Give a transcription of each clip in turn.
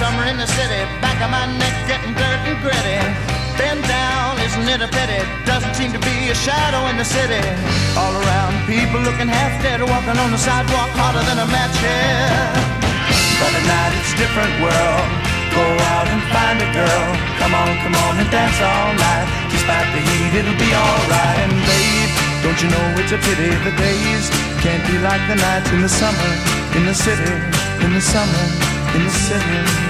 in the city, back of my neck getting dirt and gritty. Bend down, isn't it a pity? Doesn't seem to be a shadow in the city. All around, people looking half dead, walking on the sidewalk harder than a match here. But at night it's a different world. Go out and find a girl. Come on, come on and dance all night. Despite the heat, it'll be alright. And babe, don't you know it's a pity the days can't be like the nights in the summer, in the city, in the summer, in the city.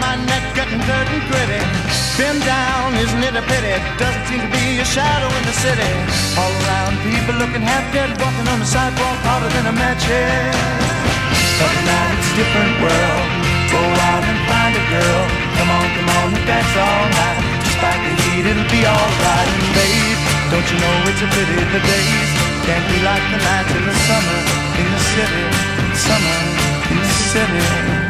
My neck getting dirt and gritty. Bend down, isn't it a pity? Doesn't seem to be a shadow in the city. All around, people looking half dead, walking on the sidewalk harder than a match head. But now it's a different world. Go out and find a girl. Come on, come on and dance all night. Despite the heat, it'll be alright. And babe, don't you know it's a pity the days can't be like the nights in the summer in the city, summer in the city.